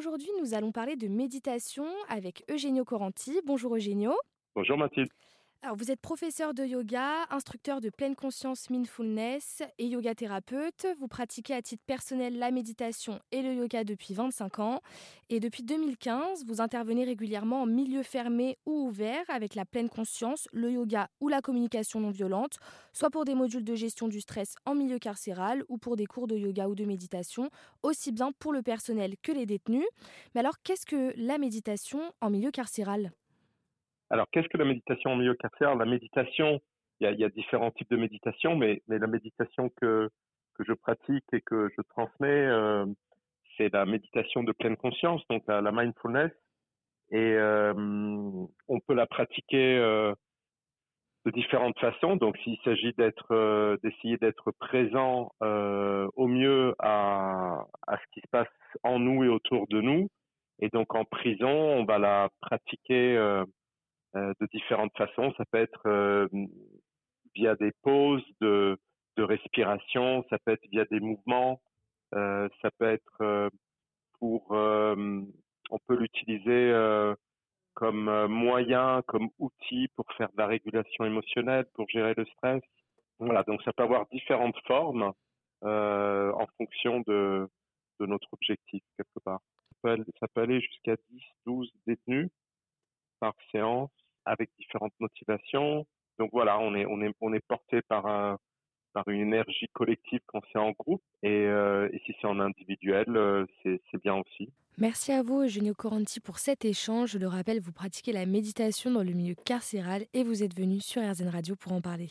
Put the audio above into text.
aujourd'hui, nous allons parler de méditation avec Eugenio Coranti. Bonjour Eugenio. Bonjour Mathilde. Vous êtes professeur de yoga, instructeur de pleine conscience mindfulness et yoga thérapeute. Vous pratiquez à titre personnel la méditation et le yoga depuis 25 ans. Et depuis 2015, vous intervenez régulièrement en milieu fermé ou ouvert avec la pleine conscience, le yoga ou la communication non violente, soit pour des modules de gestion du stress en milieu carcéral ou pour des cours de yoga ou de méditation, aussi bien pour le personnel que les détenus. Mais alors, qu'est-ce que la méditation en milieu carcéral? Alors, qu'est-ce que la méditation carcéral La méditation, il y a, différents types de méditation, mais, la méditation que, que je pratique et que je transmets, euh, c'est la méditation de pleine conscience, donc la, mindfulness. Et euh, on peut la pratiquer euh, de différentes façons. Donc, s'il s'agit d'être, d'essayer d'être présent au mieux à, à ce qui se passe en nous et autour de nous. Et donc, en prison, on va la pratiquer euh, de différentes façons. Ça peut être euh, via des pauses de, de, respiration, ça peut être via des mouvements, euh, ça peut être pour, on peut l'utiliser comme moyen, comme outil pour faire de la régulation émotionnelle, pour gérer le stress. Voilà, donc ça peut avoir différentes formes euh, en fonction de, de notre objectif quelque part. Ça peut aller jusqu'à 10, 12 détenus par séance avec différentes motivations. Donc voilà, on est porté par un par une énergie collective quand c'est en groupe et, euh, si c'est en individuel, euh, c'est bien aussi. Merci à vous, Eugenio Coranti, pour cet échange. Je le rappelle, vous pratiquez la méditation dans le milieu carcéral et vous êtes venu sur RZN Radio pour en parler.